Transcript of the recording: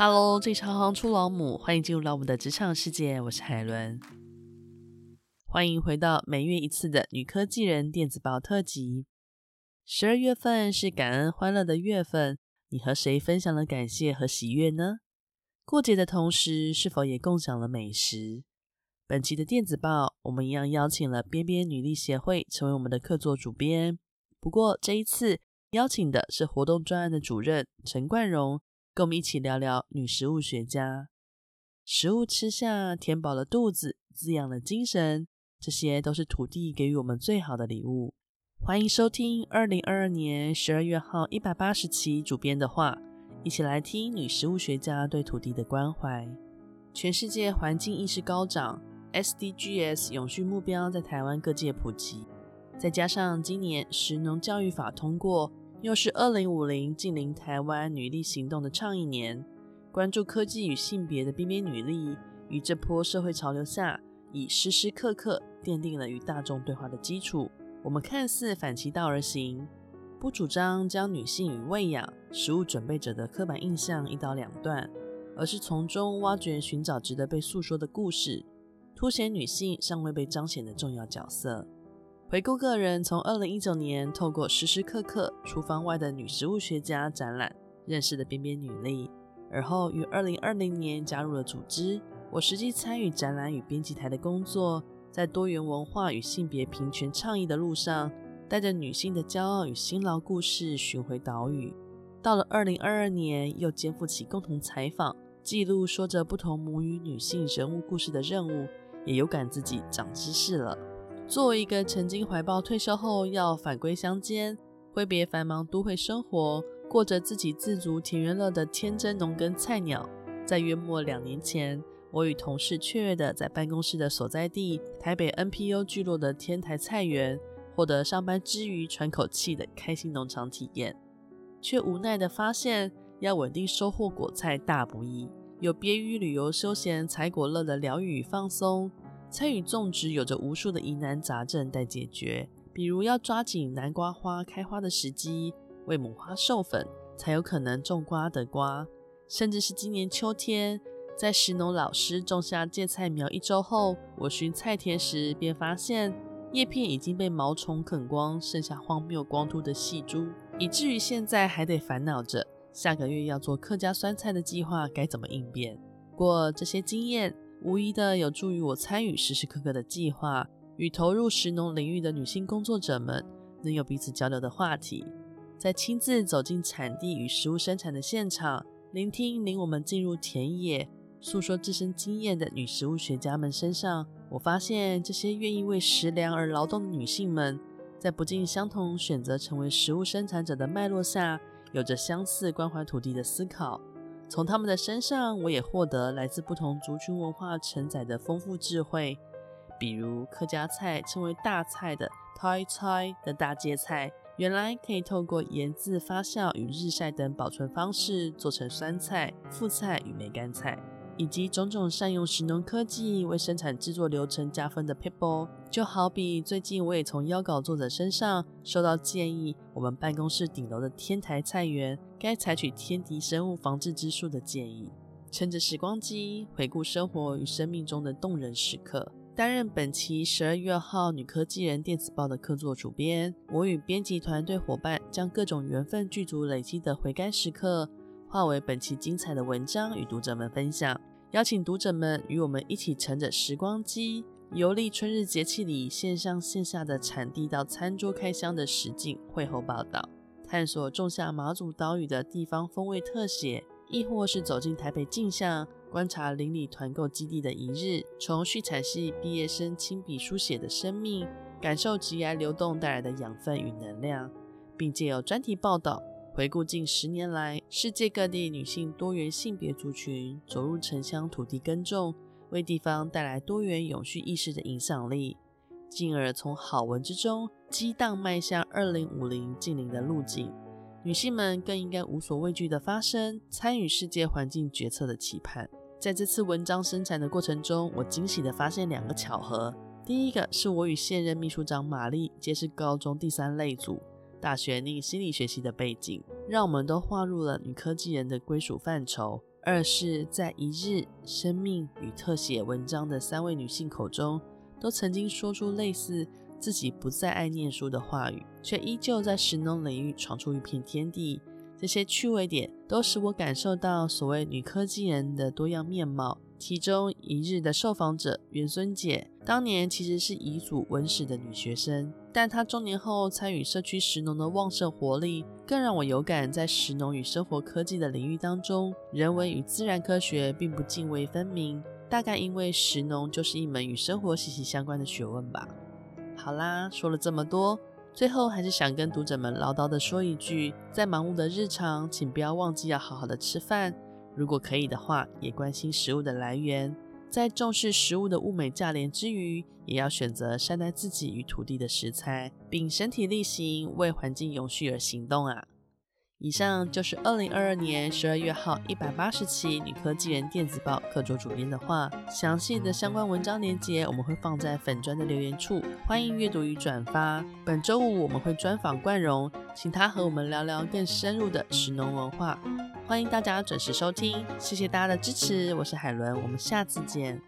Hello，这行行出老母，欢迎进入老母的职场世界，我是海伦。欢迎回到每月一次的女科技人电子报特辑。十二月份是感恩欢乐的月份，你和谁分享了感谢和喜悦呢？过节的同时，是否也共享了美食？本期的电子报，我们一样邀请了边边女力协会成为我们的客座主编。不过这一次邀请的是活动专案的主任陈冠荣。跟我们一起聊聊女食物学家。食物吃下，填饱了肚子，滋养了精神，这些都是土地给予我们最好的礼物。欢迎收听二零二二年十二月号一百八十期主编的话，一起来听女食物学家对土地的关怀。全世界环境意识高涨，SDGs 永续目标在台湾各界普及，再加上今年食农教育法通过。又是二零五零近临台湾女力行动的倡议年，关注科技与性别的边边女力，于这波社会潮流下，已时时刻刻奠定了与大众对话的基础。我们看似反其道而行，不主张将女性与喂养、食物准备者的刻板印象一刀两断，而是从中挖掘、寻找值得被诉说的故事，凸显女性尚未被彰显的重要角色。回顾个人，从二零一九年透过时时刻刻厨房外的女植物学家展览认识的边边女力，而后于二零二零年加入了组织。我实际参与展览与编辑台的工作，在多元文化与性别平权倡议的路上，带着女性的骄傲与辛劳故事巡回岛屿。到了二零二二年，又肩负起共同采访、记录说着不同母语女性人物故事的任务，也有感自己长知识了。作为一个曾经怀抱退休后要返归乡间，挥别繁忙都会生活，过着自给自足田园乐的天真农耕菜鸟，在约莫两年前，我与同事雀跃地在办公室的所在地台北 NPU 聚落的天台菜园，获得上班之余喘口气的开心农场体验，却无奈地发现，要稳定收获果菜大不易，有别于旅游休闲采果乐的疗愈与放松。参与种植有着无数的疑难杂症待解决，比如要抓紧南瓜花开花的时机，为母花授粉，才有可能种瓜得瓜；甚至是今年秋天，在石农老师种下芥菜苗一周后，我巡菜田时便发现叶片已经被毛虫啃光，剩下荒谬光秃的细株，以至于现在还得烦恼着下个月要做客家酸菜的计划该怎么应变。不过这些经验。无疑的有助于我参与时时刻刻的计划，与投入食农领域的女性工作者们能有彼此交流的话题。在亲自走进产地与食物生产的现场，聆听领我们进入田野、诉说自身经验的女食物学家们身上，我发现这些愿意为食粮而劳动的女性们，在不尽相同选择成为食物生产者的脉络下，有着相似关怀土地的思考。从他们的身上，我也获得来自不同族群文化承载的丰富智慧。比如客家菜称为大菜的台菜的大芥菜，原来可以透过盐渍、发酵与日晒等保存方式做成酸菜、副菜与梅干菜。以及种种善用食农科技为生产制作流程加分的 people，，就好比最近我也从邀稿作者身上收到建议，我们办公室顶楼的天台菜园该采取天敌生物防治之术的建议。乘着时光机回顾生活与生命中的动人时刻，担任本期十二月号女科技人电子报的客座主编，我与编辑团队伙伴将各种缘分具足累积的回甘时刻，化为本期精彩的文章与读者们分享。邀请读者们与我们一起乘着时光机，游历春日节气里线上线下的产地到餐桌开箱的实景会后报道，探索种下马祖岛屿的地方风味特写，亦或是走进台北镜像，观察邻里团购基地的一日，从畜产系毕业生亲笔书写的生命，感受职涯流动带来的养分与能量，并借由专题报道。回顾近十年来，世界各地女性多元性别族群走入城乡土地耕种，为地方带来多元永续意识的影响力，进而从好文之中激荡迈向二零五零净零的路径。女性们更应该无所畏惧地发声，参与世界环境决策的期盼。在这次文章生产的过程中，我惊喜地发现两个巧合：第一个是我与现任秘书长玛丽皆是高中第三类组。大学念心理学系的背景，让我们都划入了女科技人的归属范畴。二是，在《一日生命与特写》文章的三位女性口中，都曾经说出类似自己不再爱念书的话语，却依旧在食农领域闯出一片天地。这些趣味点都使我感受到所谓女科技人的多样面貌。其中一日的受访者袁孙姐，当年其实是乙组文史的女学生，但她中年后参与社区食农的旺盛活力，更让我有感在食农与生活科技的领域当中，人文与自然科学并不泾渭分明。大概因为食农就是一门与生活息息相关的学问吧。好啦，说了这么多，最后还是想跟读者们唠叨的说一句：在忙碌的日常，请不要忘记要好好的吃饭。如果可以的话，也关心食物的来源，在重视食物的物美价廉之余，也要选择善待自己与土地的食材，并身体力行为环境永续而行动啊！以上就是二零二二年十二月号一百八十期《女科技人电子报》课桌主编的话。详细的相关文章链接我们会放在粉专的留言处，欢迎阅读与转发。本周五我们会专访冠荣，请他和我们聊聊更深入的石农文化。欢迎大家准时收听，谢谢大家的支持，我是海伦，我们下次见。